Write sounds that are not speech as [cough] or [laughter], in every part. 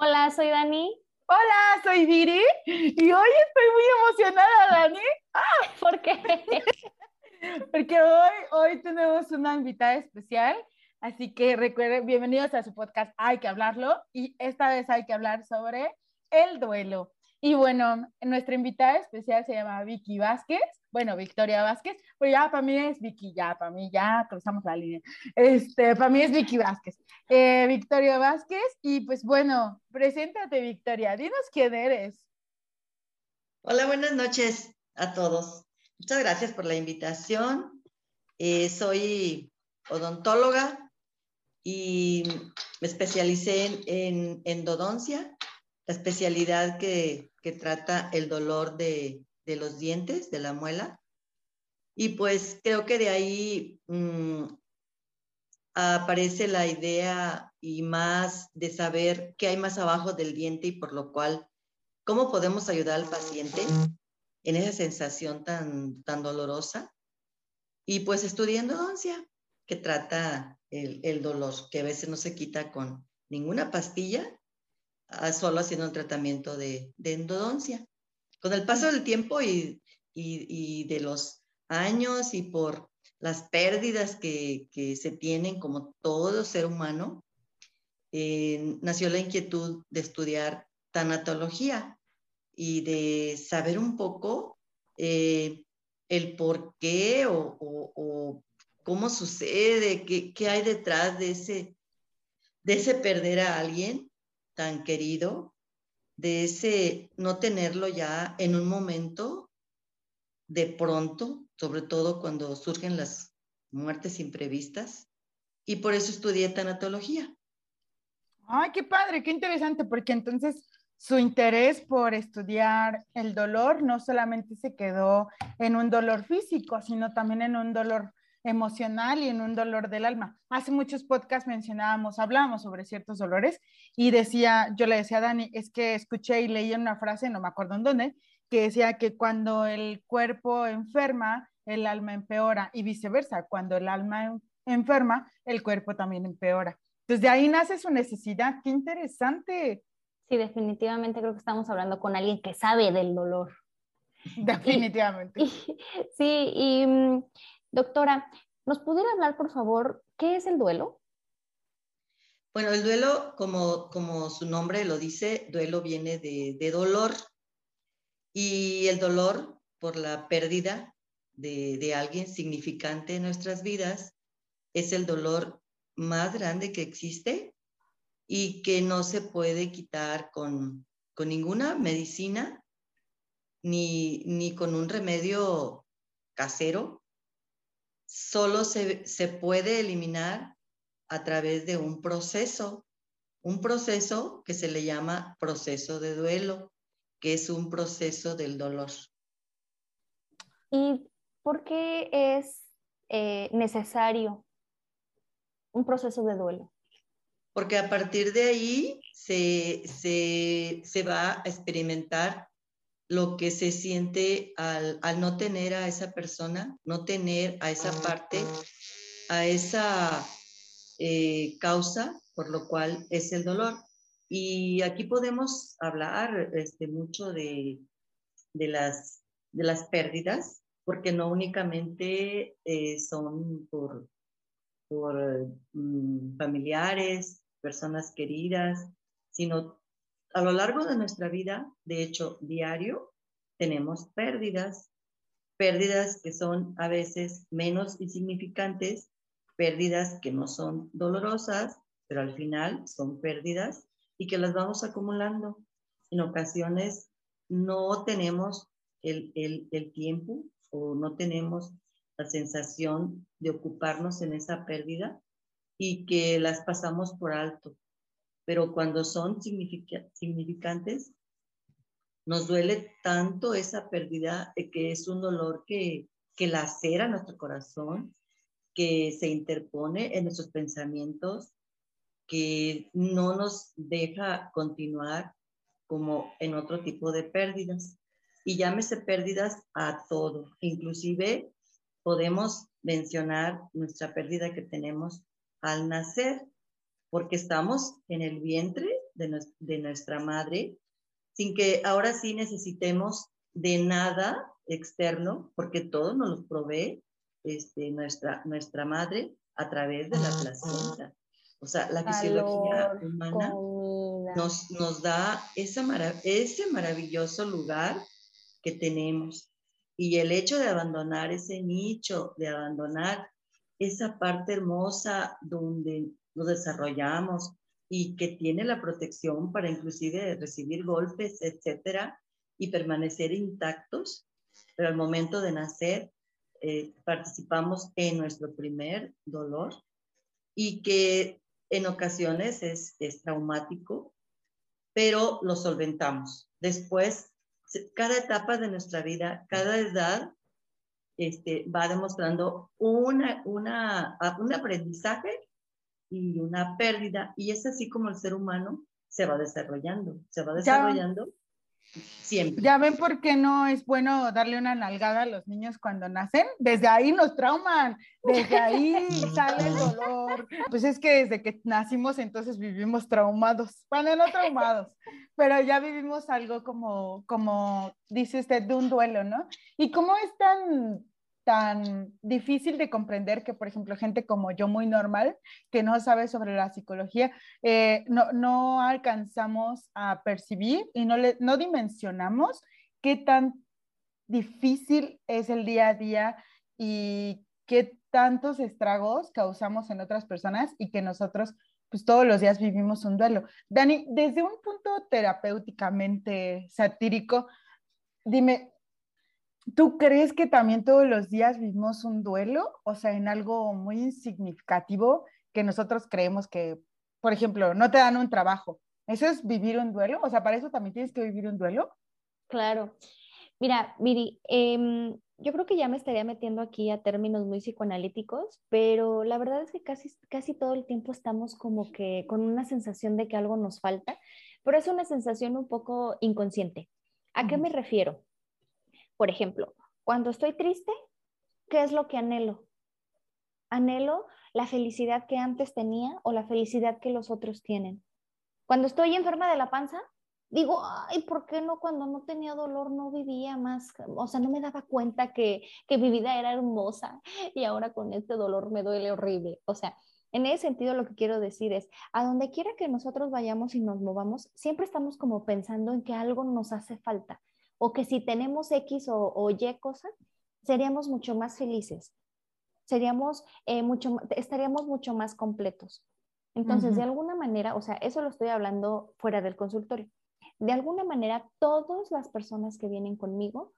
Hola, soy Dani. Hola, soy Diri y hoy estoy muy emocionada, Dani. Ah, [laughs] ¿Por qué? [laughs] Porque hoy, hoy tenemos una invitada especial, así que recuerden, bienvenidos a su podcast Hay que hablarlo y esta vez hay que hablar sobre el duelo. Y bueno, nuestra invitada especial se llama Vicky Vázquez, bueno, Victoria Vázquez, pero ya para mí es Vicky, ya para mí ya cruzamos la línea. Este, para mí es Vicky Vázquez. Eh, Victoria Vázquez, y pues bueno, preséntate Victoria, dinos quién eres. Hola, buenas noches a todos. Muchas gracias por la invitación. Eh, soy odontóloga y me especialicé en, en endodoncia la especialidad que, trata el dolor de, los dientes, de la muela. Y pues creo que de ahí mm, aparece la idea y más de saber qué hay más abajo del diente y por lo cual, cómo podemos ayudar al paciente en esa sensación tan, tan dolorosa. Y pues estudiando endodoncia, que trata el, el dolor, que a veces no se quita con ninguna pastilla solo haciendo un tratamiento de, endodoncia. Con el paso del tiempo y, de los años y por las pérdidas que, se tienen como todo ser humano, eh, nació la inquietud de estudiar tanatología y de saber un poco eh, el por qué o, cómo sucede, qué, qué, hay detrás de ese, de ese perder a alguien tan querido, de ese no tenerlo ya en un momento de pronto, sobre todo cuando surgen las muertes imprevistas, y por eso estudié tanatología. Ay, qué padre, qué interesante, porque entonces su interés por estudiar el dolor no solamente se quedó en un dolor físico, sino también en un dolor emocional y en un dolor del alma. Hace muchos podcasts mencionábamos, hablábamos sobre ciertos dolores y decía, yo le decía a Dani, es que escuché y leí una frase, no me acuerdo en dónde, que decía que cuando el cuerpo enferma, el alma empeora y viceversa, cuando el alma enferma, el cuerpo también empeora. Entonces de ahí nace su necesidad, qué interesante. Sí, definitivamente creo que estamos hablando con alguien que sabe del dolor. Definitivamente. [laughs] sí, y mm, Doctora, ¿nos pudiera hablar, por favor, qué es el duelo? Bueno, el duelo, como, como su nombre lo dice, duelo viene de, dolor y el dolor por la pérdida de, de, alguien significante en nuestras vidas es el dolor más grande que existe y que no se puede quitar con, con ninguna medicina ni, ni con un remedio casero solo se, puede eliminar a través de un proceso, un proceso que se le llama proceso de duelo, que es un proceso del dolor. ¿Y por qué es eh, necesario un proceso de duelo? Porque a partir de ahí se, se va a experimentar lo que se siente al, no tener a esa persona, no tener a esa parte, a esa eh, causa por lo cual es el dolor. Y aquí podemos hablar este, mucho de, las, de las pérdidas, porque no únicamente eh, son por, por mm, familiares, personas queridas, sino a lo largo de nuestra vida, de hecho, diario, tenemos pérdidas, pérdidas que son a veces menos insignificantes, pérdidas que no son dolorosas, pero al final son pérdidas y que las vamos acumulando. En ocasiones no tenemos el, el tiempo o no tenemos la sensación de ocuparnos en esa pérdida y que las pasamos por alto pero cuando son significantes, nos duele tanto esa pérdida que es un dolor que, que lacera nuestro corazón, que se interpone en nuestros pensamientos, que no nos deja continuar como en otro tipo de pérdidas. Y llámese pérdidas a todo. Inclusive podemos mencionar nuestra pérdida que tenemos al nacer, porque estamos en el vientre de, de nuestra madre, sin que ahora sí necesitemos de nada externo, porque todo nos lo provee este, nuestra, nuestra madre a través de la placenta. O sea, la fisiología humana nos, nos, da esa ese maravilloso lugar que tenemos. Y el hecho de abandonar ese nicho, de abandonar esa parte hermosa donde nos desarrollamos y que tiene la protección para inclusive recibir golpes, etcétera, y permanecer intactos, pero al momento de nacer eh, participamos en nuestro primer dolor y que en ocasiones es, es traumático, pero lo solventamos. Después, cada etapa de nuestra vida, cada edad, este, va demostrando una, una, un aprendizaje y una pérdida, y es así como el ser humano se va desarrollando, se va desarrollando Siempre. Ya ven por qué no es bueno darle una nalgada a los niños cuando nacen. Desde ahí nos trauman, desde ahí [laughs] sale el dolor. Pues es que desde que nacimos entonces vivimos traumados. Bueno, no traumados, [laughs] pero ya vivimos algo como, como dice usted, de un duelo, ¿no? ¿Y cómo es tan tan difícil de comprender que, por ejemplo, gente como yo, muy normal, que no sabe sobre la psicología, eh, no, no, alcanzamos a percibir y no, le, no dimensionamos qué tan difícil es el día a día y qué tantos estragos causamos en otras personas y que nosotros pues todos los días vivimos un duelo. Dani, desde un punto terapéuticamente satírico, dime, ¿Tú crees que también todos los días vivimos un duelo? O sea, en algo muy significativo que nosotros creemos que, por ejemplo, no te dan un trabajo. ¿Eso es vivir un duelo? O sea, ¿para eso también tienes que vivir un duelo? Claro. Mira, Miri, em, yo creo que ya me estaría metiendo aquí a términos muy psicoanalíticos, pero la verdad es que casi, casi todo el tiempo estamos como que con una sensación de que algo nos falta, pero es una sensación un poco inconsciente. ¿A qué me refiero? Por ejemplo, cuando estoy triste, ¿qué es lo que anhelo? Anhelo la felicidad que antes tenía o la felicidad que los otros tienen. Cuando estoy enferma de la panza, digo, ay, ¿por qué no cuando no tenía dolor no vivía más? O sea, no me daba cuenta que, que mi vida era hermosa [laughs] y ahora con este dolor me duele horrible. O sea, en ese sentido lo que quiero decir es, a donde quiera que nosotros vayamos y nos movamos, siempre estamos como pensando en que algo nos hace falta o que si tenemos X o, Y cosas, seríamos mucho más felices, seríamos eh, mucho, estaríamos mucho más completos. Entonces, de alguna manera, o sea, eso lo estoy hablando fuera del consultorio. De alguna manera, todas las personas que vienen conmigo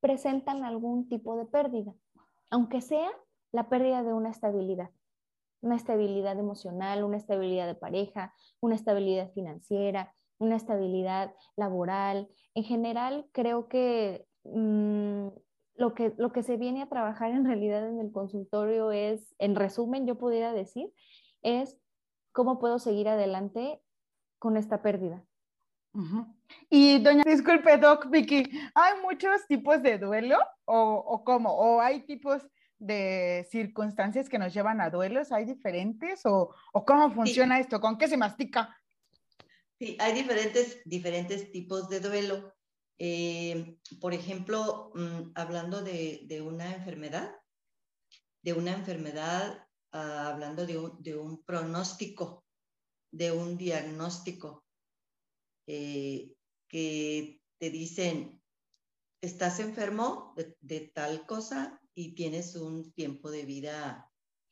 presentan algún tipo de pérdida, aunque sea la pérdida de una estabilidad, una estabilidad emocional, una estabilidad de pareja, una estabilidad financiera, una estabilidad laboral. En general, creo que, mm, lo que lo que se viene a trabajar en realidad en el consultorio es, en resumen, yo pudiera decir, es cómo puedo seguir adelante con esta pérdida. Y doña, disculpe, Doc, Vicky, ¿hay muchos tipos de duelo o, o cómo? ¿O hay tipos de circunstancias que nos llevan a duelos? ¿Hay diferentes? ¿O, o cómo funciona esto? ¿Con qué se mastica? Sí, hay diferentes, diferentes tipos de duelo. Eh, por ejemplo, mm, hablando de, una enfermedad, de una enfermedad, ah, hablando de un, pronóstico, de un diagnóstico, eh, que te dicen, estás enfermo de, tal cosa y tienes un tiempo de vida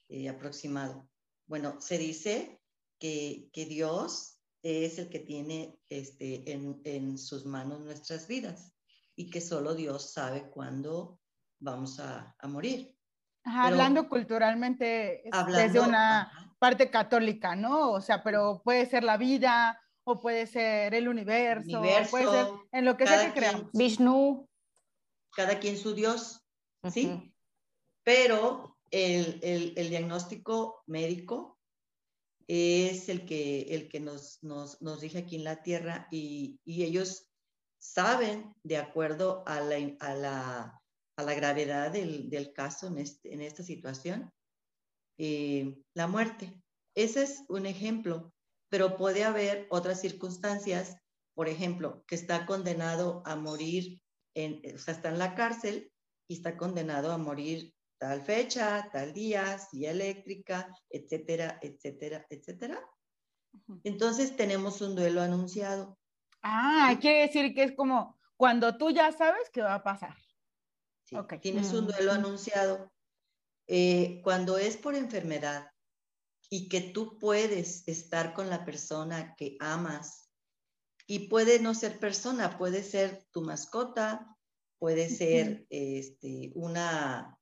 eh, aproximado. Bueno, se dice que, que Dios es el que tiene este, en, sus manos nuestras vidas y que solo Dios sabe cuándo vamos a, morir. hablando culturalmente desde una parte católica, ¿no? O sea, pero puede ser la vida o puede ser el universo, puede ser en lo que sea que creamos. Vishnu. Cada quien su Dios, ¿sí? Pero el, el diagnóstico médico es el que, el que nos, nos, nos rige aquí en la tierra y, y ellos saben, de acuerdo a la, a la, a la gravedad del, del caso en, este, en, esta situación, eh, la muerte. Ese es un ejemplo. pero puede haber otras circunstancias, por ejemplo, que está condenado a morir, en, o sea, está en la cárcel y está condenado a morir tal fecha, tal día, silla eléctrica, etcétera, etcétera, etcétera. Entonces tenemos un duelo anunciado. Ah, quiere decir que es como cuando tú ya sabes qué va a pasar. Sí, Tienes un duelo anunciado. Eh, cuando es por enfermedad y que tú puedes estar con la persona que amas, y puede no ser persona, puede ser tu mascota, puede ser este, una,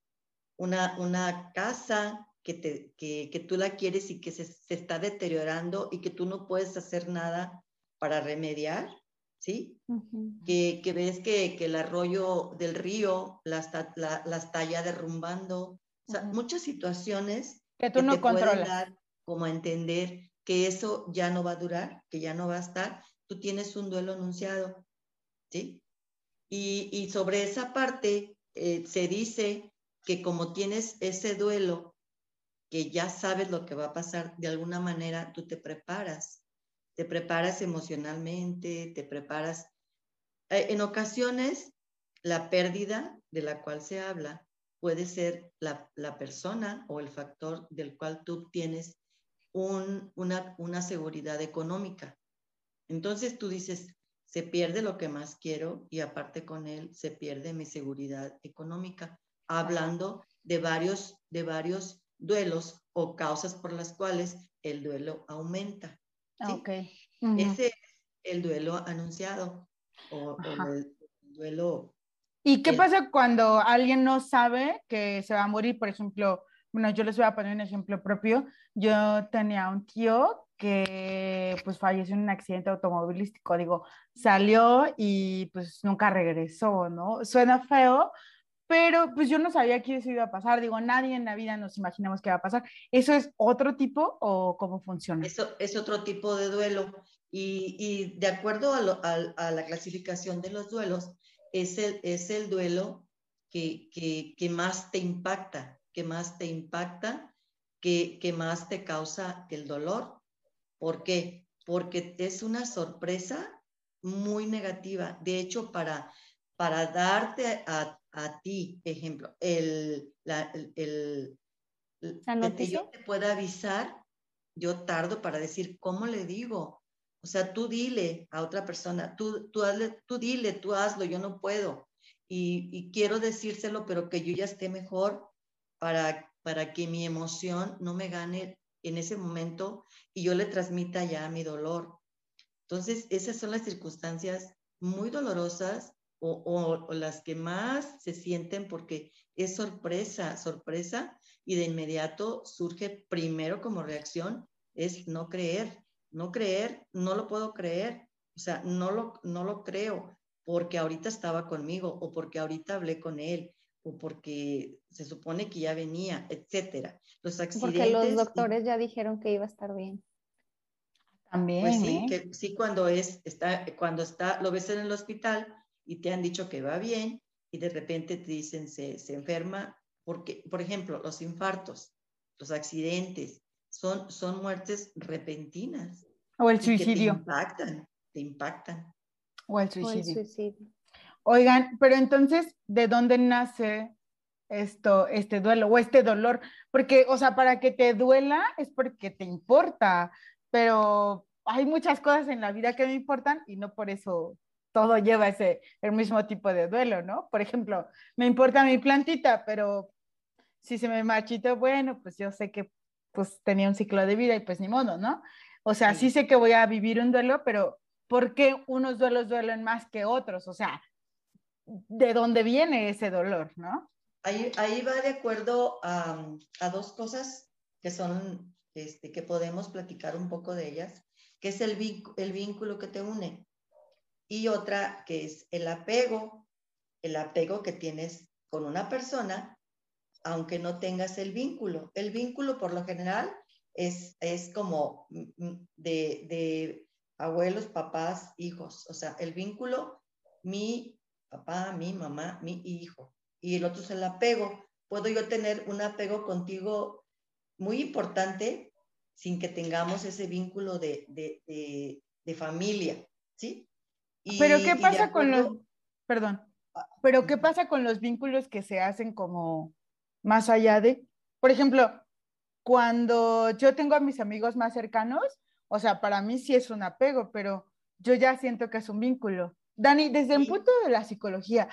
una, una casa que, te, que, que, tú la quieres y que se, se, está deteriorando y que tú no puedes hacer nada para remediar, ¿sí? que, que, ves que, que, el arroyo del río la está, la, la está ya derrumbando. O sea, muchas situaciones que tú no te controlas. Dar como a entender que eso ya no va a durar, que ya no va a estar. Tú tienes un duelo anunciado, ¿sí? Y, y sobre esa parte eh, se dice que como tienes ese duelo, que ya sabes lo que va a pasar, de alguna manera tú te preparas, te preparas emocionalmente, te preparas. Eh, en ocasiones, la pérdida de la cual se habla puede ser la, la persona o el factor del cual tú tienes un, una, una seguridad económica. Entonces tú dices, se pierde lo que más quiero y aparte con él se pierde mi seguridad económica, hablando de varios, de varios duelos o causas por las cuales el duelo aumenta. ¿sí? Okay. Uh -huh. Ese es el duelo anunciado o, o el duelo. ¿Y qué el... pasa cuando alguien no sabe que se va a morir? Por ejemplo, bueno, yo les voy a poner un ejemplo propio. Yo tenía un tío que pues falleció en un accidente automovilístico, digo, salió y pues nunca regresó, ¿no? Suena feo, pero pues yo no sabía que eso iba a pasar, digo, nadie en la vida nos imaginamos que va a pasar. ¿Eso es otro tipo o cómo funciona? Eso es otro tipo de duelo y, y de acuerdo a, lo, a, a, la clasificación de los duelos, es el, es el duelo que, que, que más te impacta, que más te impacta, que, que más te causa el dolor ¿Por qué? Porque es una sorpresa muy negativa. De hecho, para, para darte a, a ti, ejemplo, el, la, el, el que yo te pueda avisar, yo tardo para decir, ¿cómo le digo? O sea, tú dile a otra persona, tú, tú, hazle, tú dile, tú hazlo, yo no puedo. Y, y, quiero decírselo, pero que yo ya esté mejor para, para que mi emoción no me gane en ese momento y yo le transmita ya mi dolor. Entonces, esas son las circunstancias muy dolorosas o, o, o, las que más se sienten porque es sorpresa, sorpresa, y de inmediato surge primero como reacción, es no creer, no creer, no lo puedo creer, o sea, no lo, no lo creo porque ahorita estaba conmigo o porque ahorita hablé con él o porque se supone que ya venía, etcétera. Los accidentes. Porque los doctores ya dijeron que iba a estar bien. También. Pues sí, ¿eh? que sí cuando es, está, cuando está, lo ves en el hospital y te han dicho que va bien y de repente te dicen se, se enferma, porque, por ejemplo, los infartos, los accidentes, son, son muertes repentinas. O el suicidio. te impactan, te impactan. O el suicidio. O el suicidio. Oigan, pero entonces, ¿de dónde nace esto, este duelo o este dolor? Porque, o sea, para que te duela es porque te importa, pero hay muchas cosas en la vida que me importan y no por eso todo lleva ese, el mismo tipo de duelo, ¿no? Por ejemplo, me importa mi plantita, pero si se me marchitó, bueno, pues yo sé que pues tenía un ciclo de vida y pues ni modo, ¿no? O sea, sí, sí sé que voy a vivir un duelo, pero ¿por qué unos duelos duelen más que otros? O sea, de dónde viene ese dolor, ¿no? Ahí, ahí va de acuerdo a, a, dos cosas que son, este, que podemos platicar un poco de ellas, que es el, el vínculo que te une y otra que es el apego, el apego que tienes con una persona, aunque no tengas el vínculo. El vínculo por lo general es, es como de, de abuelos, papás, hijos, o sea, el vínculo, mi papá, mi mamá, mi hijo. Y el otro es el apego. Puedo yo tener un apego contigo muy importante sin que tengamos ese vínculo de, de, de, familia, ¿sí? Pero ¿qué pasa con los, perdón, ah, pero ¿qué pasa con los vínculos que se hacen como más allá de, por ejemplo, cuando yo tengo a mis amigos más cercanos, o sea, para mí sí es un apego, pero yo ya siento que es un vínculo. Dani, desde el punto de la psicología,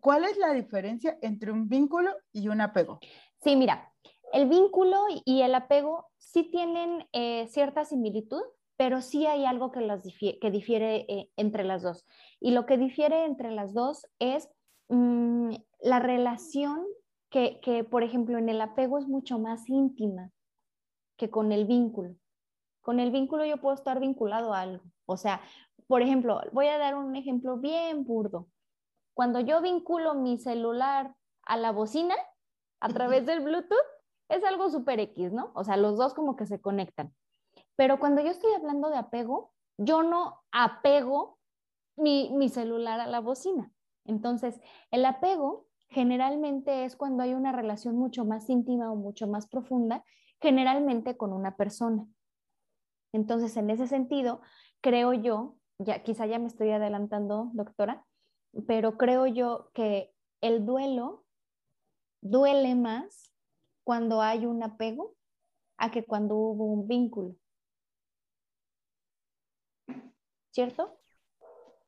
¿cuál es la diferencia entre un vínculo y un apego? Sí, mira, el vínculo y el apego sí tienen eh, cierta similitud, pero sí hay algo que, las que difiere eh, entre las dos. Y lo que difiere entre las dos es mm, la relación que, que, por ejemplo, en el apego es mucho más íntima que con el vínculo. Con el vínculo yo puedo estar vinculado a algo. O sea, por ejemplo, voy a dar un ejemplo bien burdo. Cuando yo vinculo mi celular a la bocina a través del Bluetooth, es algo súper X, ¿no? O sea, los dos como que se conectan. Pero cuando yo estoy hablando de apego, yo no apego mi, mi celular a la bocina. Entonces, el apego generalmente es cuando hay una relación mucho más íntima o mucho más profunda, generalmente con una persona. Entonces, en ese sentido, creo yo ya quizá ya me estoy adelantando, doctora, pero creo yo que el duelo duele más cuando hay un apego a que cuando hubo un vínculo. ¿Cierto?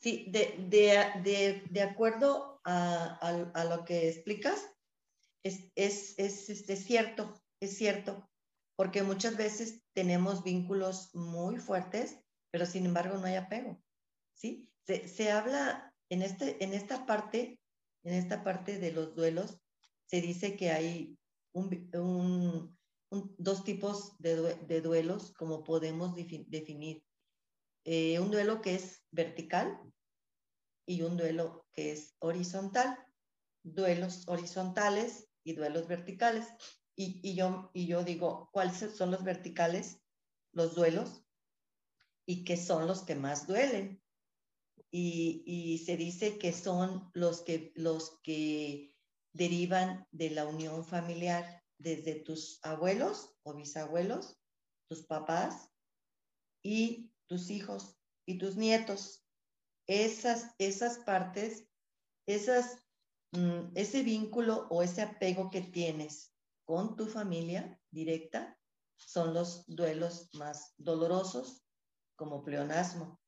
Sí, de, acuerdo a, lo que explicas, es, es, es, es este, cierto, es cierto, porque muchas veces tenemos vínculos muy fuertes pero sin embargo no hay apego, ¿sí? Se, habla en, este, en esta parte, en esta parte de los duelos, se dice que hay dos tipos de, duelos, como podemos definir. Eh, un duelo que es vertical y un duelo que es horizontal. Duelos horizontales y duelos verticales. Y, y, yo, y yo digo, ¿cuáles son los verticales? Los duelos y que son los que más duelen. Y, se dice que son los que, los que derivan de la unión familiar desde tus abuelos o bisabuelos, tus papás y tus hijos y tus nietos. Esas, esas partes, esas, mm, ese vínculo o ese apego que tienes con tu familia directa son los duelos más dolorosos como pleonasmo.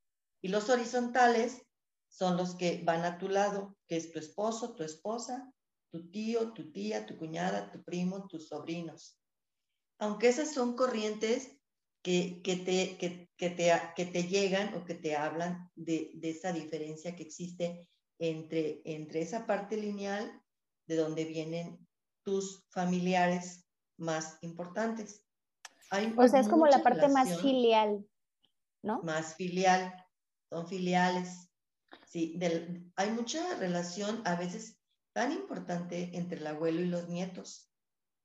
Y los horizontales son los que van a tu lado, que es tu esposo, tu esposa, tu tío, tu tía, tu cuñada, tu primo, tus sobrinos. Aunque esas son corrientes que, que, te, que, que te, que te llegan o que te hablan de, de, esa diferencia que existe entre, entre esa parte lineal de donde vienen tus familiares más importantes. o sea, es como la parte más filial. Más filial, son filiales. Sí, hay mucha relación a veces tan importante entre el abuelo y los nietos,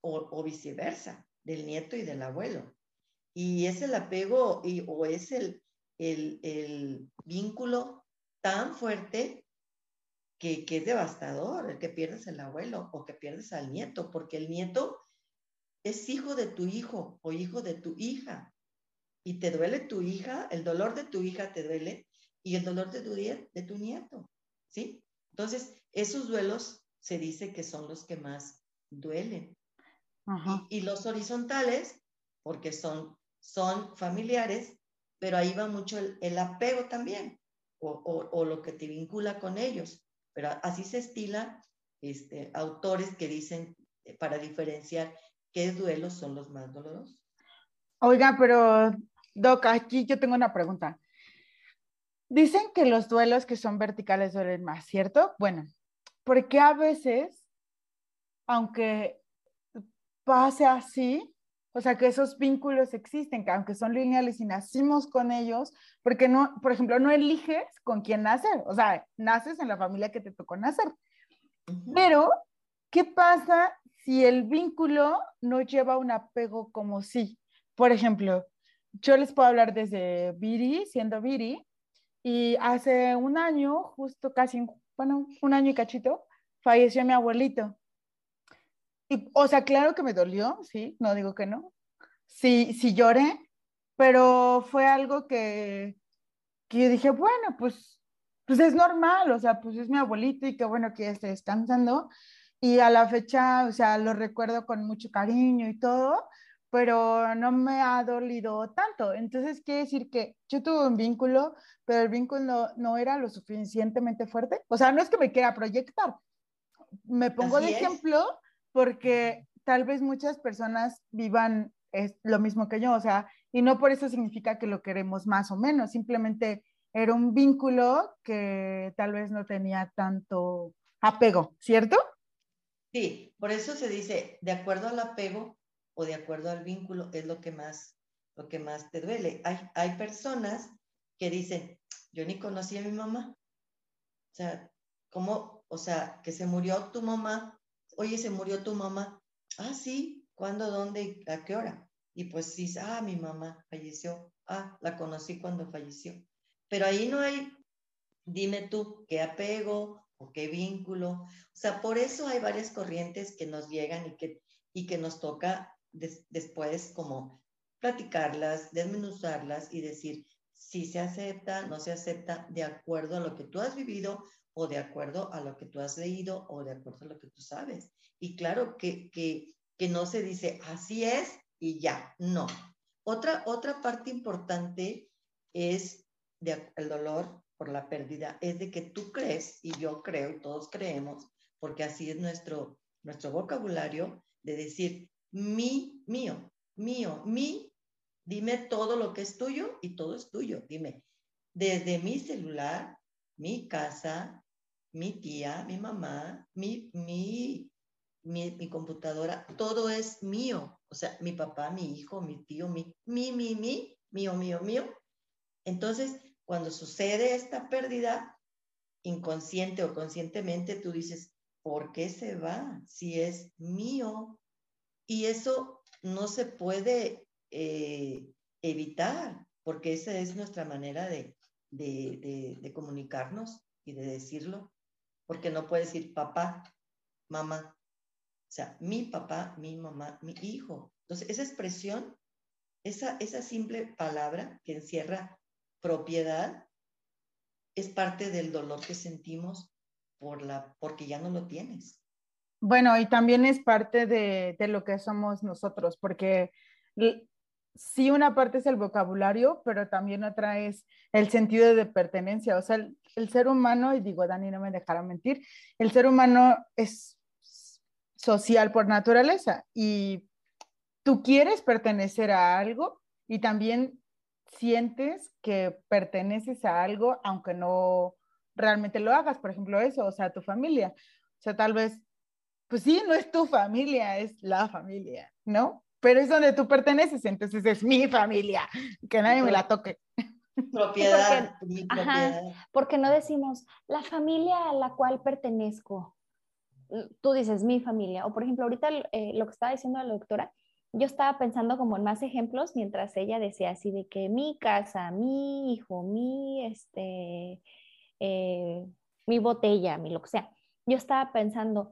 o, viceversa, del nieto y del abuelo. Y es el apego y, o es el, el, vínculo tan fuerte que, que, es devastador, el que pierdes el abuelo o que pierdes al nieto, porque el nieto es hijo de tu hijo o hijo de tu hija y te duele tu hija, el dolor de tu hija te duele y el dolor de tu, de tu nieto, ¿sí? Entonces, esos duelos se dice que son los que más duelen. Y, los horizontales, porque son, son familiares, pero ahí va mucho el, apego también, o, lo que te vincula con ellos. Pero así se estila este, autores que dicen eh, para diferenciar qué duelos son los más dolorosos. Oiga, pero Doc, aquí yo tengo una pregunta. Dicen que los duelos que son verticales duelen más, ¿cierto? Bueno, porque a veces, aunque pase así, o sea, que esos vínculos existen, que aunque son lineales y nacimos con ellos, porque no, por ejemplo, no eliges con quién nacer, o sea, naces en la familia que te tocó nacer. Pero, ¿qué pasa si el vínculo no lleva un apego como sí? Por ejemplo, yo les puedo hablar desde Viri, siendo Viri, y hace un año, justo casi, bueno, un año y cachito, falleció mi abuelito. Y, o sea, claro que me dolió, sí, no digo que no. sí, sí lloré, pero fue algo que, que dije, bueno, pues, pues es normal, o sea, pues es mi abuelito y qué bueno que ya esté descansando. Y a la fecha, o sea, lo recuerdo con mucho cariño y todo, pero no me ha dolido tanto. Entonces, quiere decir que yo tuve un vínculo, pero el vínculo no, era lo suficientemente fuerte. O sea, no es que me quiera proyectar. Me pongo de ejemplo porque tal vez muchas personas vivan es lo mismo que yo, o sea, y no por eso significa que lo queremos más o menos, simplemente era un vínculo que tal vez no tenía tanto apego, ¿cierto? Sí, por eso se dice, de acuerdo al apego, o de acuerdo al vínculo es lo que más, lo que más te duele. Hay, hay personas que dicen, yo ni conocí a mi mamá. O sea, ¿cómo? O sea, que se murió tu mamá. Oye, se murió tu mamá. Ah, sí. ¿Cuándo, dónde, a qué hora? Y pues sí, ah, mi mamá falleció. Ah, la conocí cuando falleció. Pero ahí no hay, dime tú, qué apego o qué vínculo. O sea, por eso hay varias corrientes que nos llegan y que, y que nos toca después como platicarlas, desmenuzarlas y decir si se acepta, no se acepta de acuerdo a lo que tú has vivido o de acuerdo a lo que tú has leído o de acuerdo a lo que tú sabes. Y claro que, que, que no se dice así es y ya, no. Otra, otra parte importante es de, el dolor por la pérdida, es de que tú crees, y yo creo, y todos creemos, porque así es nuestro, nuestro vocabulario, de decir, mi, mío, mío, mi, dime todo lo que es tuyo y todo es tuyo. Dime, desde mi celular, mi casa, mi tía, mi mamá, mi, mi, mi, computadora, todo es mío. O sea, mi papá, mi hijo, mi tío, mi, mi, mi, mi, mío, mío, mío. Entonces, cuando sucede esta pérdida, inconsciente o conscientemente, tú dices, ¿por qué se va? Si es mío, y eso no se puede eh, evitar, porque esa es nuestra manera de, comunicarnos y de decirlo, porque no puede decir papá, mamá, o sea, mi papá, mi mamá, mi hijo. Entonces, esa expresión, esa, esa simple palabra que encierra propiedad, es parte del dolor que sentimos por la, porque ya no lo tienes. Bueno, y también es parte de, lo que somos nosotros, porque sí una parte es el vocabulario, pero también otra es el sentido de pertenencia. O sea, el, ser humano, y digo, Dani no me dejará mentir, el ser humano es social por naturaleza y tú quieres pertenecer a algo y también sientes que perteneces a algo, aunque no realmente lo hagas, por ejemplo, eso, o sea, tu familia. O sea, tal vez pues sí, no es tu familia, es la familia, ¿no? Pero es donde tú perteneces, entonces es mi familia, que nadie me la toque. Propiedad, porque, Ajá, porque no decimos la familia a la cual pertenezco. Tú dices mi familia, o por ejemplo, ahorita eh, lo que estaba diciendo la doctora, yo estaba pensando como en más ejemplos mientras ella decía así de que mi casa, mi hijo, mi, este, eh, mi botella, mi lo que sea. Yo estaba pensando,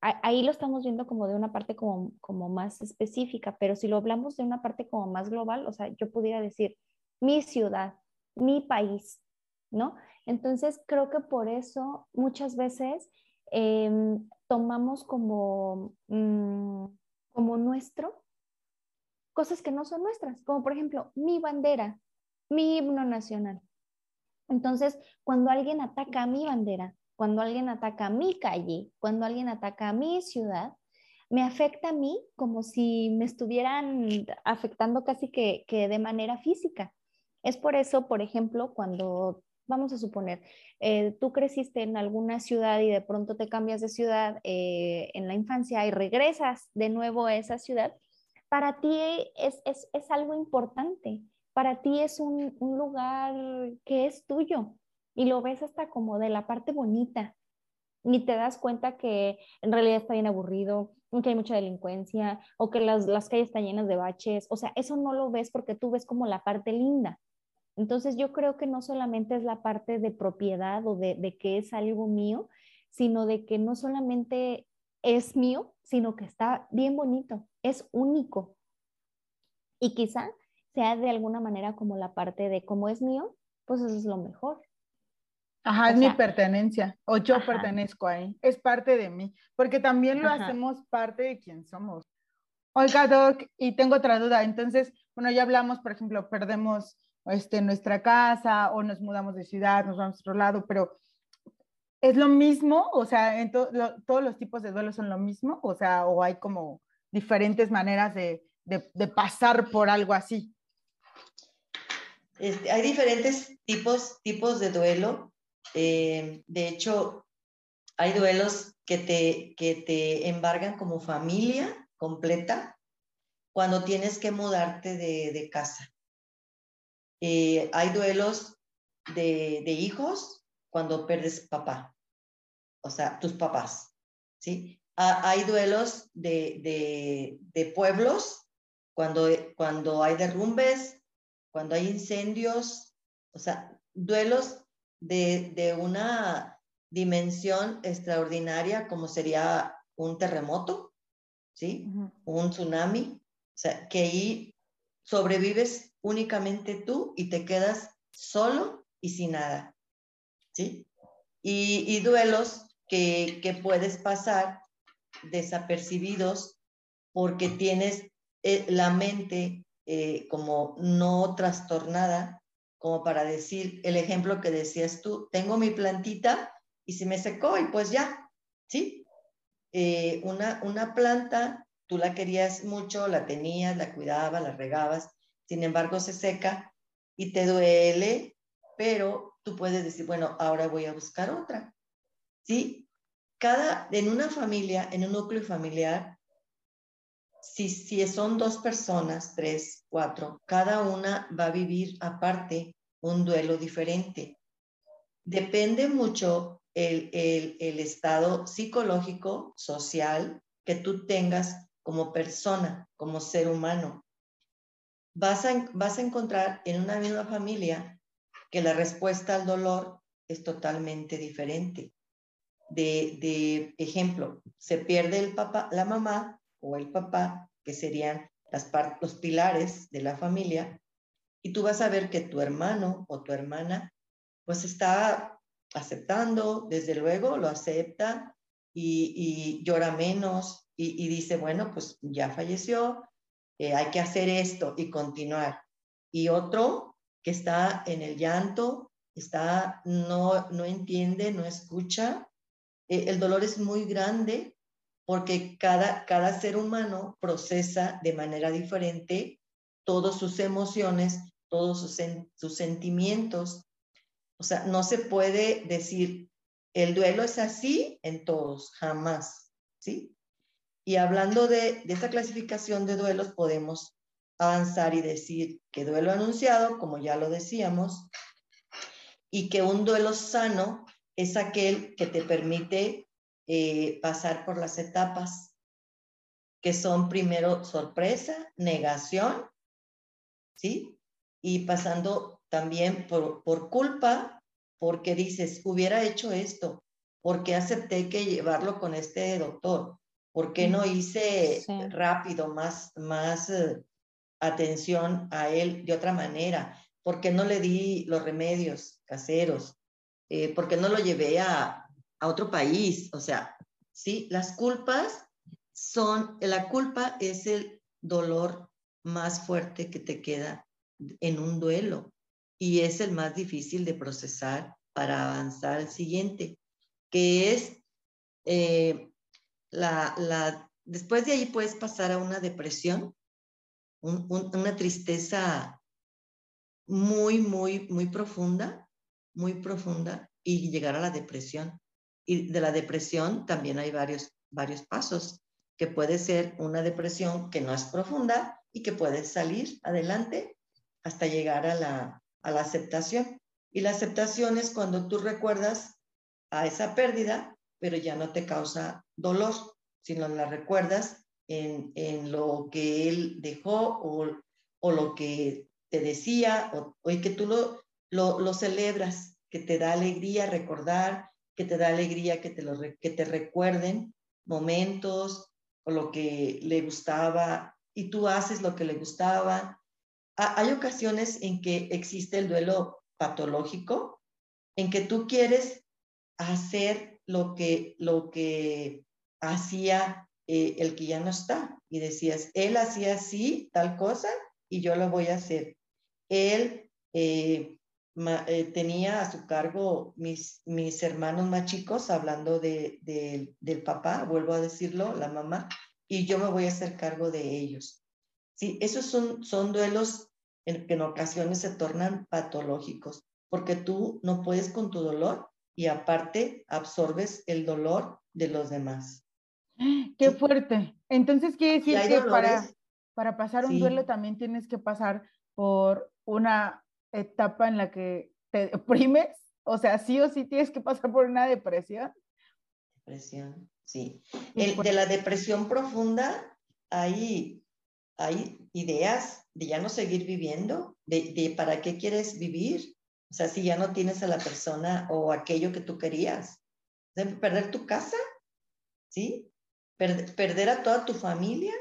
ahí lo estamos viendo como de una parte como, como más específica, pero si lo hablamos de una parte como más global, o sea, yo pudiera decir mi ciudad, mi país, ¿no? Entonces, creo que por eso muchas veces em, tomamos como, mm, como nuestro cosas que no son nuestras, como por ejemplo mi bandera, mi himno nacional. Entonces, cuando alguien ataca a mi bandera, cuando alguien ataca mi calle, cuando alguien ataca mi ciudad, me afecta a mí como si me estuvieran afectando casi que, de manera física. Es por eso, por ejemplo, cuando, vamos a suponer, eh, tú creciste en alguna ciudad y de pronto te cambias de ciudad eh, en la infancia y regresas de nuevo a esa ciudad, para ti es, algo importante, para ti es un lugar que es tuyo, y lo ves hasta como de la parte bonita. Ni te das cuenta que en realidad está bien aburrido, que hay mucha delincuencia o que las, las calles están llenas de baches. O sea, eso no lo ves porque tú ves como la parte linda. Entonces yo creo que no solamente es la parte de propiedad o de, de que es algo mío, sino de que no solamente es mío, sino que está bien bonito, es único. Y quizá sea de alguna manera como la parte de como es mío, pues eso es lo mejor. Ajá, es mi pertenencia, o yo pertenezco ahí, es parte de mí, porque también lo hacemos parte de quien somos. Oiga, Doc, y tengo otra duda, entonces, bueno, ya hablamos, por ejemplo, perdemos este, nuestra casa o nos mudamos de ciudad, nos vamos a otro lado, pero ¿es lo mismo? O sea, en todos los tipos de duelo son lo mismo, o sea, o hay como diferentes maneras de, de, pasar por algo así. Este, hay diferentes tipos, tipos de duelo. Eh, de hecho, hay duelos que te, que te embargan como familia completa cuando tienes que mudarte de, de casa. Eh, hay duelos de, de, hijos cuando pierdes papá, o sea, tus papás, ¿sí? hay duelos de, de, de, pueblos cuando, cuando hay derrumbes, cuando hay incendios, o sea, duelos de, de una dimensión extraordinaria como sería un terremoto, ¿sí? Un tsunami, o sea, que ahí sobrevives únicamente tú y te quedas solo y sin nada, ¿sí? Y, duelos que, que, puedes pasar desapercibidos porque tienes eh, la mente eh, como no trastornada, como para decir el ejemplo que decías tú, tengo mi plantita y se me secó y pues ya, ¿sí? Eh, una, una planta, tú la querías mucho, la tenías, la cuidabas, la regabas, sin embargo se seca y te duele, pero tú puedes decir, bueno, ahora voy a buscar otra, ¿sí? Cada, en una familia, en un núcleo familiar, si, si son dos personas, tres, cuatro, cada una va a vivir aparte un duelo diferente. Depende mucho el, el, estado psicológico, social que tú tengas como persona, como ser humano. Vas a, vas a encontrar en una misma familia que la respuesta al dolor es totalmente diferente. De, de ejemplo, se pierde el papá, la mamá, o el papá, que serían las los pilares de la familia, y tú vas a ver que tu hermano o tu hermana, pues está aceptando, desde luego lo acepta y, llora menos y, dice, bueno, pues ya falleció, eh, hay que hacer esto y continuar. Y otro que está en el llanto, está, no, no entiende, no escucha. Eh, el dolor es muy grande porque cada, cada ser humano procesa de manera diferente todas sus emociones, todos sus, sus sentimientos. O sea, no se puede decir, el duelo es así en todos, jamás, ¿sí? Y hablando de, de esta clasificación de duelos, podemos avanzar y decir que duelo anunciado, como ya lo decíamos, y que un duelo sano es aquel que te permite eh, pasar por las etapas que son primero sorpresa, negación, ¿sí? Y pasando también por, por culpa, porque dices, hubiera hecho esto, ¿por qué acepté que llevarlo con este doctor? ¿Por qué no hice rápido, más, más eh, atención a él de otra manera? ¿Por qué no le di los remedios caseros? Eh, ¿Por qué no lo llevé a, a otro país. O sea, sí, las culpas son, la culpa es el dolor más fuerte que te queda en un duelo y es el más difícil de procesar para avanzar al siguiente, que es eh, la, la, después de ahí puedes pasar a una depresión, una tristeza muy, muy, muy profunda, muy profunda y llegar a la depresión. Y de la depresión también hay varios, varios pasos, que puede ser una depresión que no es profunda y que puede salir adelante hasta llegar a la, a la aceptación. Y la aceptación es cuando tú recuerdas a esa pérdida, pero ya no te causa dolor, sino la recuerdas en, en lo que él dejó o, o, lo que te decía, o, o que tú lo, lo, lo celebras, que te da alegría recordar que te da alegría que te, lo, que te recuerden momentos o lo que le gustaba y tú haces lo que le gustaba. hay ocasiones en que existe el duelo patológico, en que tú quieres hacer lo que, lo que hacía eh, el que ya no está. Y decías, él hacía así, tal cosa, y yo lo voy a hacer. Él eh, eh, tenía a su cargo mis, mis hermanos más chicos, hablando de, del papá, vuelvo a decirlo, la mamá, y yo me voy a hacer cargo de ellos. Sí, esos son, son duelos en que en ocasiones se tornan patológicos, porque tú no puedes con tu dolor y aparte absorbes el dolor de los demás. Qué fuerte. Entonces quiere decir que para, para pasar un duelo también tienes que pasar por una etapa en la que te deprimes, o sea, sí o sí tienes que pasar por una depresión. Depresión, sí. de la depresión profunda hay, hay ideas de ya no seguir viviendo, de, de para qué quieres vivir, o sea, si ya no tienes a la persona o aquello que tú querías, de perder tu casa, ¿sí? perder a toda tu familia,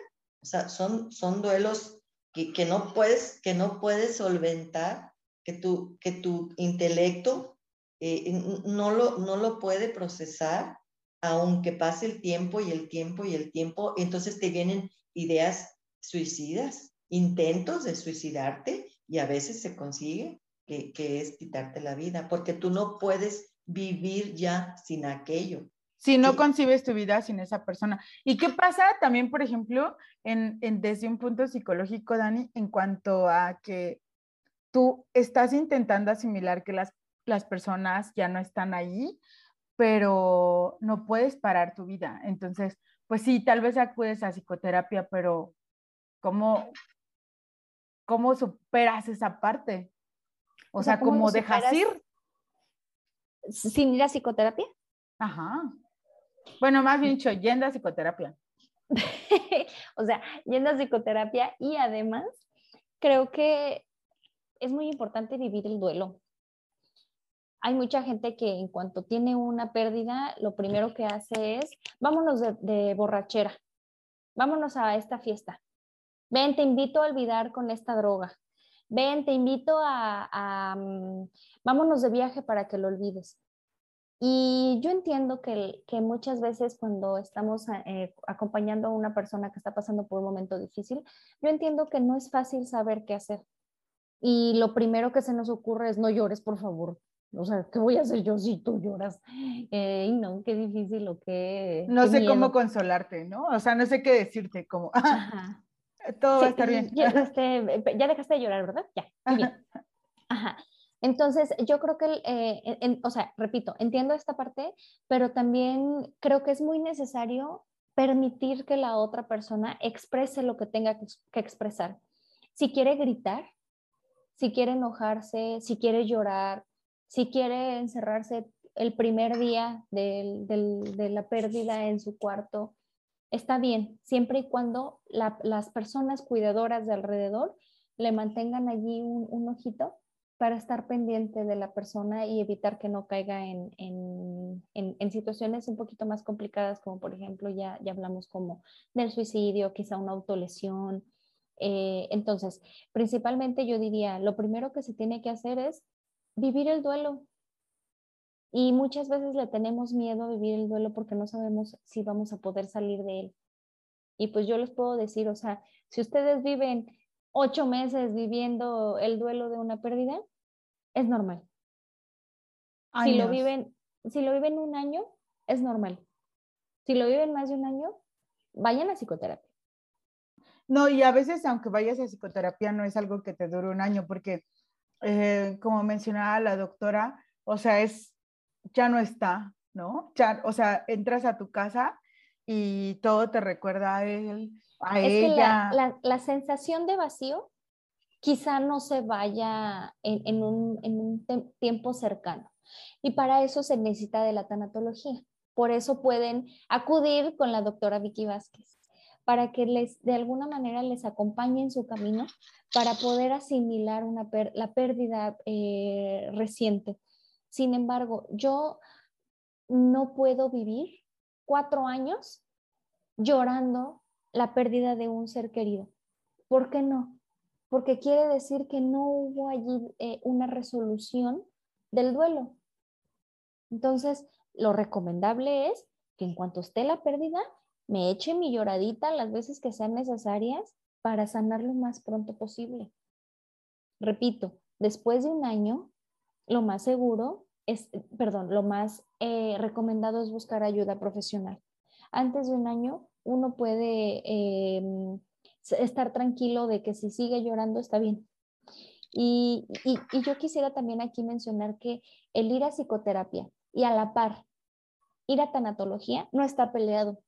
o sea, son, son duelos que, que, no puedes, que no puedes solventar, que tu, que tu intelecto eh, no, lo, no lo puede procesar, aunque pase el tiempo y el tiempo y el tiempo, entonces te vienen ideas suicidas, intentos de suicidarte y a veces se consigue que, que es quitarte la vida, porque tú no puedes vivir ya sin aquello. Si no concibes tu vida sin esa persona. ¿Y qué pasa también, por ejemplo, en, en, desde un punto psicológico, Dani, en cuanto a que tú estás intentando asimilar que las, las personas ya no están ahí, pero no puedes parar tu vida? Entonces, pues sí, tal vez acudes a psicoterapia, pero ¿cómo, cómo superas esa parte? O, sea, ¿cómo, dejas ir? ¿Sin ir a psicoterapia? Ajá. Bueno, más bien dicho, yendo a psicoterapia. [laughs] o sea, yendo a psicoterapia y además creo que es muy importante vivir el duelo. Hay mucha gente que en cuanto tiene una pérdida, lo primero que hace es, vámonos de borrachera, vámonos a esta fiesta. Ven, te invito a olvidar con esta droga ven, te invito a, mm, vámonos de viaje para que lo olvides. Y yo entiendo que, que muchas veces cuando estamos eh, acompañando a una persona que está pasando por un momento difícil, yo entiendo que no es fácil saber qué hacer. Y lo primero que se nos ocurre es no llores, por favor. O sea, ¿qué voy a hacer yo si tú lloras? Eh, no, qué difícil o qué... No sé cómo consolarte, ¿no? O sea, no sé qué decirte, como, [laughs] todo va a estar bien. Este, ya, dejaste de llorar, ¿verdad? Ya, bien. [laughs] Ajá. Entonces, yo creo que, eh, o sea, repito, entiendo esta parte, pero también creo que es muy necesario permitir que la otra persona exprese lo que tenga que, expresar. Si quiere gritar, si quiere enojarse, si quiere llorar, si quiere encerrarse el primer día de la pérdida en su cuarto, está bien, siempre y cuando las personas cuidadoras de alrededor le mantengan allí un, ojito para estar pendiente de la persona y evitar que no caiga en, situaciones un poquito más complicadas, como por ejemplo ya, ya hablamos como del suicidio, quizá una autolesión. Eh, entonces, principalmente yo diría, lo primero que se tiene que hacer es vivir el duelo, y muchas veces le tenemos miedo a vivir el duelo porque no sabemos si vamos a poder salir de él. Y pues yo les puedo decir, o sea, si ustedes viven ocho meses viviendo el duelo de una pérdida, es normal. Si lo, viven, si lo viven un año, es normal. Si lo viven más de un año, vayan a psicoterapia. No, y a veces, aunque vayas a psicoterapia, no es algo que te dure un año, porque, eh, como mencionaba la doctora, o sea, es ya no está, ¿no? Ya, o sea, entras a tu casa y todo te recuerda a él, a es ella. Que la, la, sensación de vacío quizá no se vaya en, en un, en un tiempo cercano. Y para eso se necesita de la tanatología. Por eso pueden acudir con la doctora Vicky Vázquez, para que les, de alguna manera les acompañe en su camino para poder asimilar una la pérdida eh, reciente sin embargo, yo no puedo vivir cuatro años llorando la pérdida de un ser querido. ¿Por qué no? Porque quiere decir que no hubo allí eh, una resolución del duelo. Entonces, lo recomendable es que en cuanto esté la pérdida, me eche mi lloradita las veces que sean necesarias para sanar lo más pronto posible. Repito, después de un año, lo más seguro es, perdón, lo más eh, recomendado es buscar ayuda profesional. Antes de un año, uno puede em, estar tranquilo de que si sigue llorando está bien. Y, y, yo quisiera también aquí mencionar que el ir a psicoterapia y a la par ir a tanatología no está peleado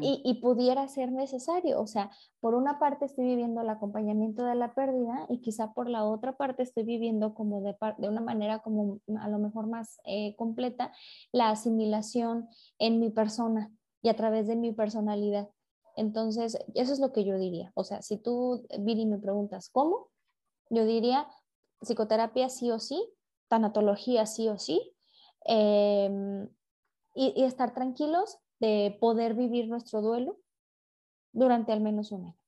y, pudiera ser necesario. O sea, por una parte estoy viviendo el acompañamiento de la pérdida y quizá por la otra parte estoy viviendo como de, de una manera como a lo mejor más eh, completa la asimilación en mi persona y a través de mi personalidad. Entonces, eso es lo que yo diría. O sea, si tú, Viri, me preguntas, ¿cómo? Yo diría psicoterapia sí o sí, tanatología sí o sí, em, y, y estar tranquilos de poder vivir nuestro duelo durante al menos un año.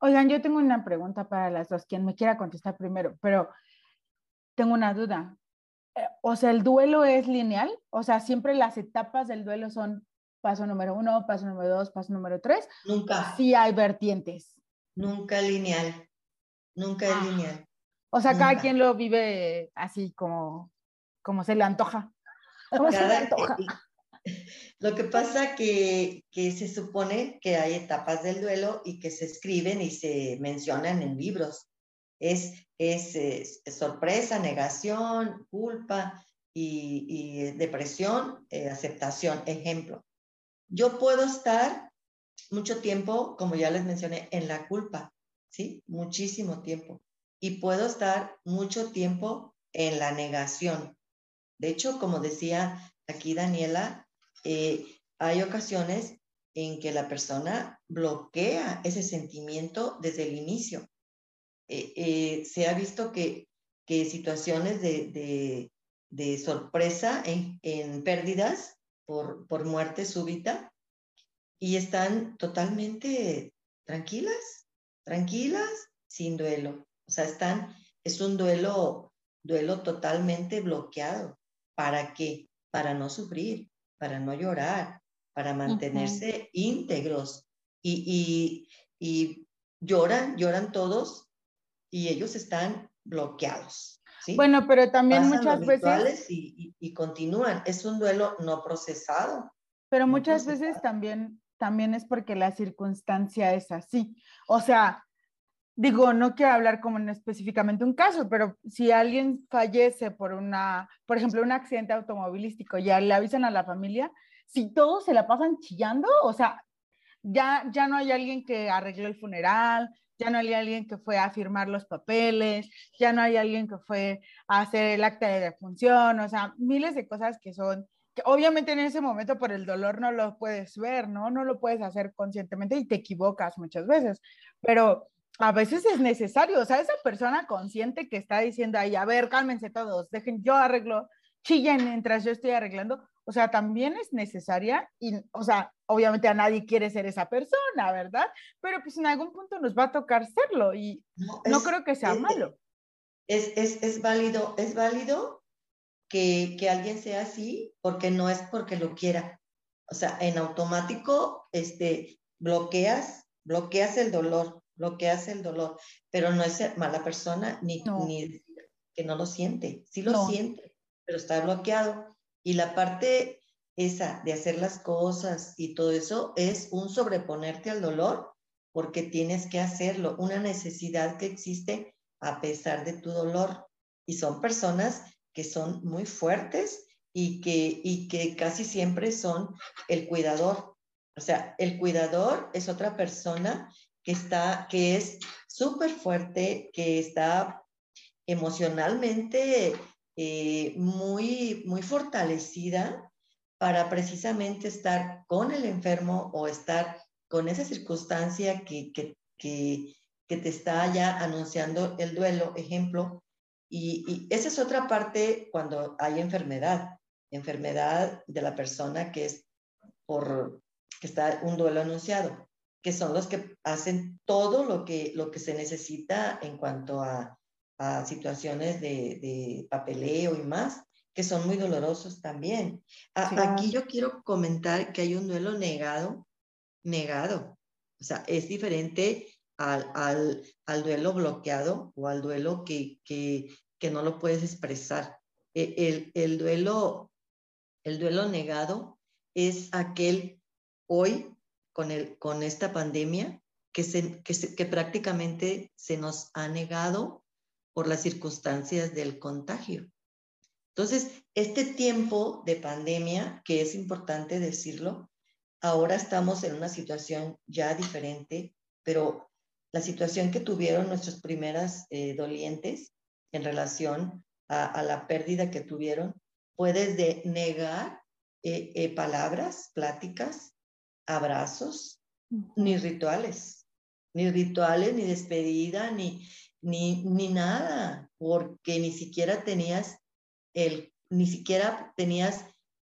Oigan, yo tengo una pregunta para las dos, quien me quiera contestar primero, pero tengo una duda. Eh, o sea, ¿el duelo es lineal? O sea, siempre las etapas del duelo son paso número uno, paso número dos, paso número tres. Nunca. Sí hay vertientes. Nunca lineal. Nunca es ah. lineal. O sea, cada quien lo vive así como, como se le antoja. Como [laughs] se le antoja. [laughs] Lo que pasa que, que se supone que hay etapas del duelo y que se escriben y se mencionan en libros. Es, es, sorpresa, negación, culpa y, depresión, eh, aceptación. Ejemplo, yo puedo estar mucho tiempo, como ya les mencioné, en la culpa, ¿sí? Muchísimo tiempo. Y puedo estar mucho tiempo en la negación. De hecho, como decía aquí Daniela, eh, hay ocasiones en que la persona bloquea ese sentimiento desde el inicio. Eh, eh, se ha visto que, que situaciones de, de, sorpresa en, en, pérdidas por, por muerte súbita y están totalmente tranquilas, tranquilas, sin duelo. O sea, están, es un duelo, duelo totalmente bloqueado. ¿Para qué? Para no sufrir, para no llorar, para mantenerse íntegros. Y, y, lloran, lloran todos y ellos están bloqueados. Bueno, pero también muchas veces... Y, y, continúan. Es un duelo no procesado. Pero muchas veces también, también es porque la circunstancia es así. O sea, digo, no quiero hablar como en específicamente un caso, pero si alguien fallece por una, por ejemplo, un accidente automovilístico, ya le avisan a la familia, si todos se la pasan chillando, o sea, ya, ya no hay alguien que arregló el funeral, ya no hay alguien que fue a firmar los papeles, ya no hay alguien que fue a hacer el acta de defunción, o sea, miles de cosas que son, que obviamente en ese momento por el dolor no lo puedes ver, ¿no? No lo puedes hacer conscientemente y te equivocas muchas veces, pero a veces es necesario, o sea, esa persona consciente que está diciendo ahí, a ver, cálmense todos, dejen, yo arreglo, chillen mientras yo estoy arreglando, o sea, también es necesaria y, o sea, obviamente a nadie quiere ser esa persona, ¿verdad? Pero pues en algún punto nos va a tocar serlo y no, creo que sea malo. Es, es, es, válido, es válido que, que alguien sea así porque no es porque lo quiera. O sea, en automático, este, bloqueas, bloqueas el dolor lo que hace el dolor, pero no es mala persona ni, ni que no lo siente, sí lo siente, pero está bloqueado. Y la parte esa de hacer las cosas y todo eso es un sobreponerte al dolor porque tienes que hacerlo, una necesidad que existe a pesar de tu dolor. Y son personas que son muy fuertes y que, y que casi siempre son el cuidador. O sea, el cuidador es otra persona que, está, que es súper fuerte, que está emocionalmente eh, muy, muy fortalecida para precisamente estar con el enfermo o estar con esa circunstancia que, que, que, te está ya anunciando el duelo, ejemplo. Y, y, esa es otra parte cuando hay enfermedad, enfermedad de la persona que es por que está un duelo anunciado. Que son los que hacen todo lo que, lo que se necesita en cuanto a, a situaciones de, de, papeleo y más, que son muy dolorosos también. Aquí yo quiero comentar que hay un duelo negado, negado. O sea, es diferente al, al, al duelo bloqueado o al duelo que, que, que no lo puedes expresar. E, el, el, duelo, el duelo negado es aquel hoy con, el, con esta pandemia que, se, que, prácticamente se nos ha negado por las circunstancias del contagio. Entonces, este tiempo de pandemia, que es importante decirlo, ahora estamos en una situación ya diferente, pero la situación que tuvieron nuestros primeras eh, dolientes en relación a, a, la pérdida que tuvieron, puedes de negar eh, eh, palabras, pláticas, abrazos, ni rituales, ni rituales, ni despedida, ni, ni, ni nada, porque ni siquiera tenías el, ni siquiera tenías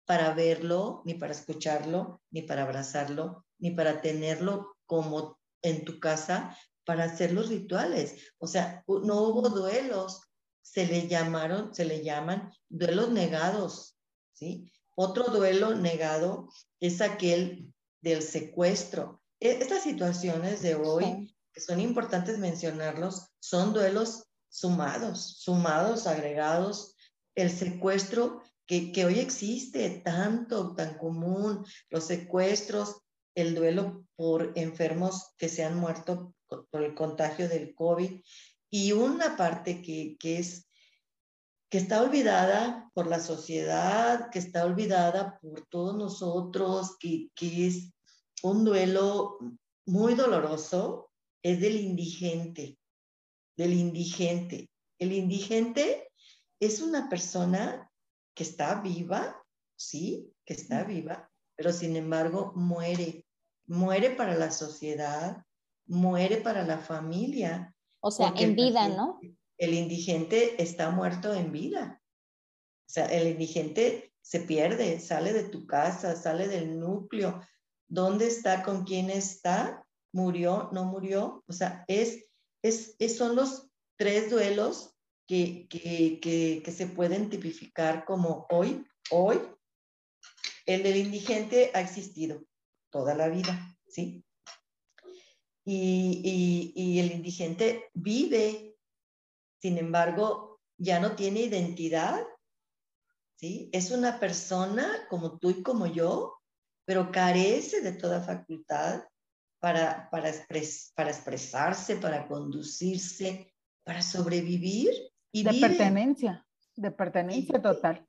para verlo, ni para escucharlo, ni para abrazarlo, ni para tenerlo como en tu casa para hacer los rituales. O sea, no hubo duelos, se le llamaron, se le llaman duelos negados, ¿sí? Otro duelo negado es aquel del secuestro. E, estas situaciones de hoy, que son importantes mencionarlos, son duelos sumados, sumados, agregados. El secuestro que, que hoy existe tanto, tan común, los secuestros, el duelo por enfermos que se han muerto por el contagio del COVID y una parte que, que es que está olvidada por la sociedad, que está olvidada por todos nosotros, que, que es un duelo muy doloroso, es del indigente, del indigente. El indigente es una persona que está viva, sí, que está viva, pero sin embargo muere, muere para la sociedad, muere para la familia. O sea, en vida, ¿no? El indigente está muerto en vida. O sea, el indigente se pierde, sale de tu casa, sale del núcleo, dónde está, con quién está, murió, no murió. O sea, es, es, son los tres duelos que, que, que, que, se pueden tipificar como hoy, hoy. El del indigente ha existido toda la vida, ¿sí? Y, y, y el indigente vive, sin embargo, ya no tiene identidad, ¿sí? Es una persona como tú y como yo, pero carece de toda facultad para, para, para expresarse, para conducirse, para sobrevivir. Y de pertenencia, de pertenencia total.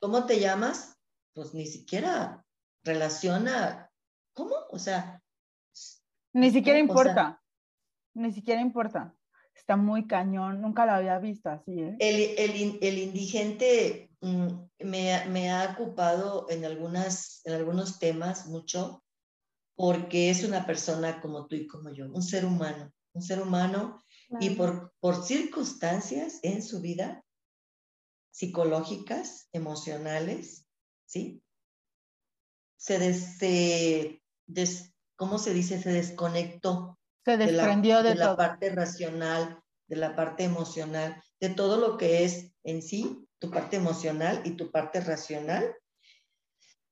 ¿Cómo te llamas? Pues ni siquiera relaciona, ¿cómo? O sea... Ni siquiera importa, ni siquiera importa. Está muy cañón, nunca lo había visto así. ¿eh? El, el, el indigente Mm, me, me, ha ocupado en, algunas, en algunos temas mucho porque es una persona como tú y como yo, un ser humano, un ser humano y por, por circunstancias en su vida psicológicas, emocionales, ¿sí? Se, des, ¿cómo se dice? Se desconectó. Se desprendió de, de, la, parte racional, de la parte emocional, de todo lo que es en sí tu parte emocional y tu parte racional.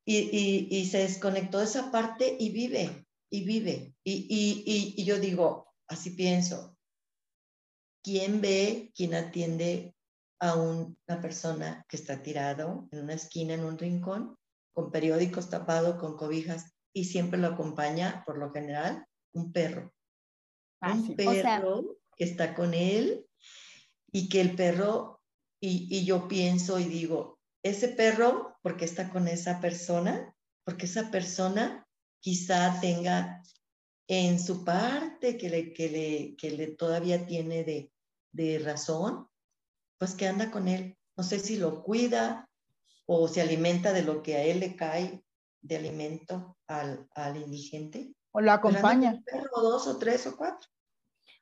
Y, y, se desconectó de esa parte y vive, y vive. Y, y, yo digo, así pienso, ¿quién ve, quién atiende a una persona que está tirado en una esquina, en un rincón, con periódicos tapados, con cobijas, y siempre lo acompaña, por lo general, un perro? Un perro que está con él y que el perro y, yo pienso y digo, ese perro, ¿por qué está con esa persona? Porque esa persona quizá tenga en su parte que le, que le, que le todavía tiene de, de razón, pues que anda con él. No sé si lo cuida o se alimenta de lo que a él le cae de alimento al, al indigente. O lo acompaña. O dos o tres o cuatro.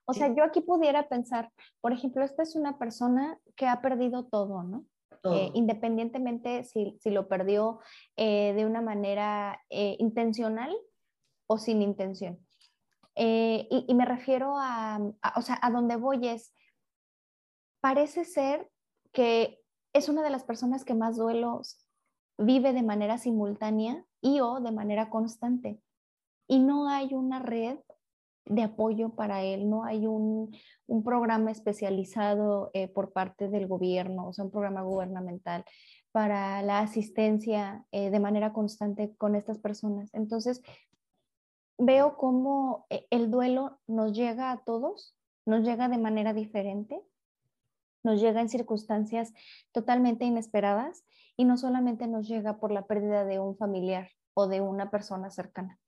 O sea, yo aquí pudiera pensar, por ejemplo, esta es una persona que ha perdido todo, ¿no? Eh, independientemente si, si, lo perdió eh, de una manera eh, intencional o sin intención. Eh, y, me refiero a, o sea, a donde voy es, parece ser que es una de las personas que más duelos vive de manera simultánea y o de manera constante. Y no hay una red de apoyo para él, no hay un, programa especializado eh, por parte del gobierno, o sea, un programa gubernamental para la asistencia eh, de manera constante con estas personas. Entonces, veo cómo eh, el duelo nos llega a todos, nos llega de manera diferente, nos llega en circunstancias totalmente inesperadas y no solamente nos llega por la pérdida de un familiar o de una persona cercana.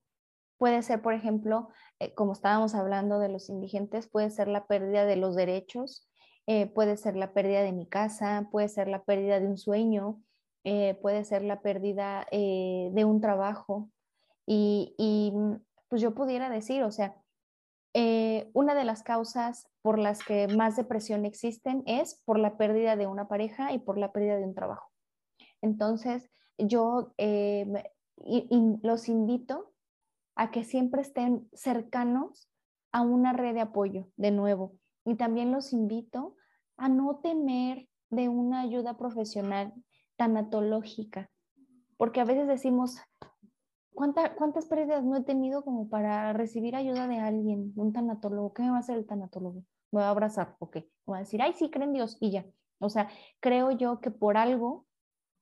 Puede ser, por ejemplo, eh, como estábamos hablando de los indigentes, puede ser la pérdida de los derechos, eh, puede ser la pérdida de mi casa, puede ser la pérdida de un sueño, puede ser la pérdida de un trabajo. Y, y, pues yo pudiera decir, o sea, eh, una de las causas por las que más depresión existen es por la pérdida de una pareja y por la pérdida de un trabajo. Entonces, yo eh, los invito a que siempre estén cercanos a una red de apoyo, de nuevo. Y también los invito a no temer de una ayuda profesional tanatológica, porque a veces decimos, ¿Cuántas pérdidas no he tenido como para recibir ayuda de alguien, un tanatólogo? ¿Qué me va a hacer el tanatólogo? ¿Me va a abrazar? Ok. Me va a decir, ay, sí, creen Dios y ya. O sea, creo yo que por algo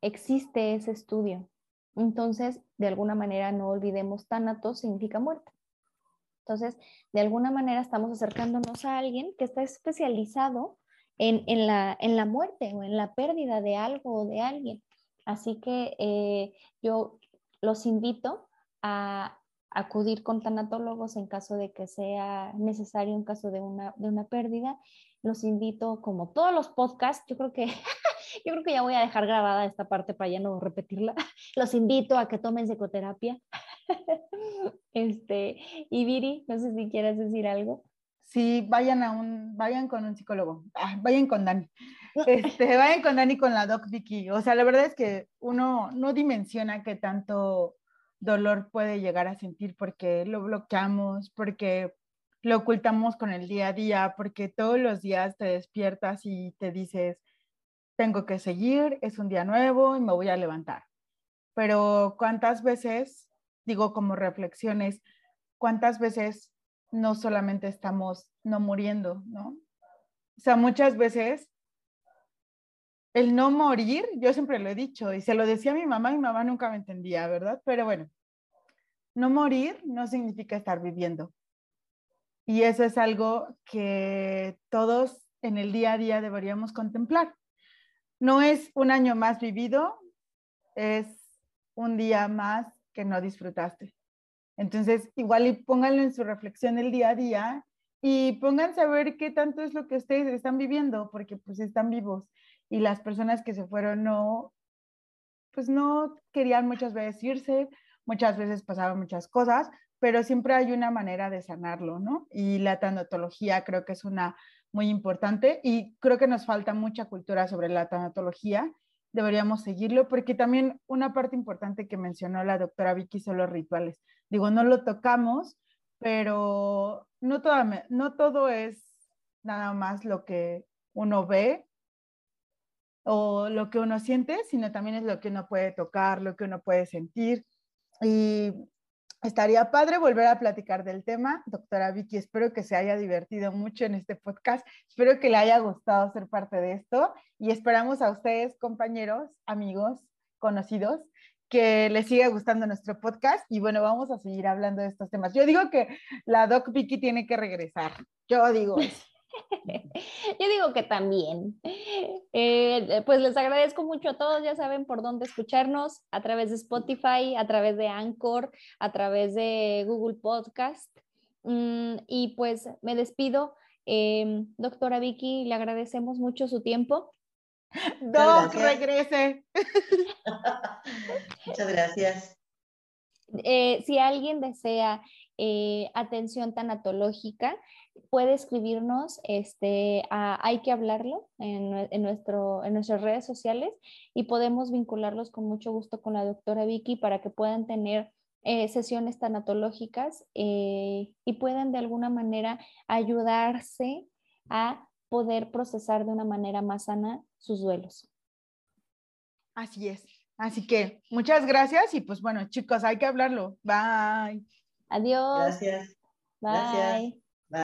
existe ese estudio. Entonces, de alguna manera, no olvidemos, tanatos significa muerte. Entonces, de alguna manera estamos acercándonos a alguien que está especializado en, en, la, en la muerte o en la pérdida de algo o de alguien. Así que eh, yo los invito a acudir con tanatólogos en caso de que sea necesario, en caso de una, de una pérdida. Los invito, como todos los podcasts, yo creo que [laughs] yo creo que ya voy a dejar grabada esta parte para ya no repetirla. [laughs] Los invito a que tomen psicoterapia. [laughs] Este, y Viri, no sé si quieres decir algo. Sí, vayan a un, vayan con un psicólogo, ah, vayan con Dani. [laughs] Este, vayan con Dani con la Doc Vicky. O sea, la verdad es que uno no dimensiona qué tanto dolor puede llegar a sentir porque lo bloqueamos, porque lo ocultamos con el día a día, porque todos los días te despiertas y te dices, tengo que seguir, es un día nuevo y me voy a levantar. Pero cuántas veces, digo como reflexiones, cuántas veces no solamente estamos no muriendo, ¿no? O sea, muchas veces el no morir, yo siempre lo he dicho y se lo decía a mi mamá, mi mamá nunca me entendía, ¿verdad? Pero bueno, no morir no significa estar viviendo. Y eso es algo que todos en el día a día deberíamos contemplar. No es un año más vivido, es un día más que no disfrutaste. Entonces, igual y pónganlo en su reflexión el día a día y pónganse a ver qué tanto es lo que ustedes están viviendo, porque pues están vivos y las personas que se fueron no, pues no querían muchas veces irse, muchas veces pasaban muchas cosas, pero siempre hay una manera de sanarlo, ¿no? Y la tanatología creo que es una muy importante y creo que nos falta mucha cultura sobre la tanatología. Deberíamos seguirlo porque también una parte importante que mencionó la doctora Vicky son los rituales. Digo, no lo tocamos, pero no, toda, no todo es nada más lo que uno ve o lo que uno siente, sino también es lo que uno puede tocar, lo que uno puede sentir. Y estaría padre volver a platicar del tema. Doctora Vicky, espero que se haya divertido mucho en este podcast. Espero que le haya gustado ser parte de esto y esperamos a ustedes, compañeros, amigos, conocidos, que les siga gustando nuestro podcast y bueno, vamos a seguir hablando de estos temas. Yo digo que la Doc Vicky tiene que regresar. Yo digo eso. [laughs] Yo digo que también. Eh, pues les agradezco mucho a todos, ya saben por dónde escucharnos, a través de Spotify, a través de Anchor, a través de Google Podcast. Mm, y pues me despido. Em, doctora Vicky, le agradecemos mucho su tiempo. Doc, regrese. [laughs] Muchas gracias. Eh, si alguien desea eh, atención tanatológica, puede escribirnos, este, hay que hablarlo en, nuestro, en nuestras redes sociales y podemos vincularlos con mucho gusto con la doctora Vicky para que puedan tener eh, sesiones tanatológicas eh, y pueden de alguna manera ayudarse a poder procesar de una manera más sana sus duelos. Así es. Así que muchas gracias y pues bueno, chicos, hay que hablarlo. Bye. Adiós. Gracias. Bye.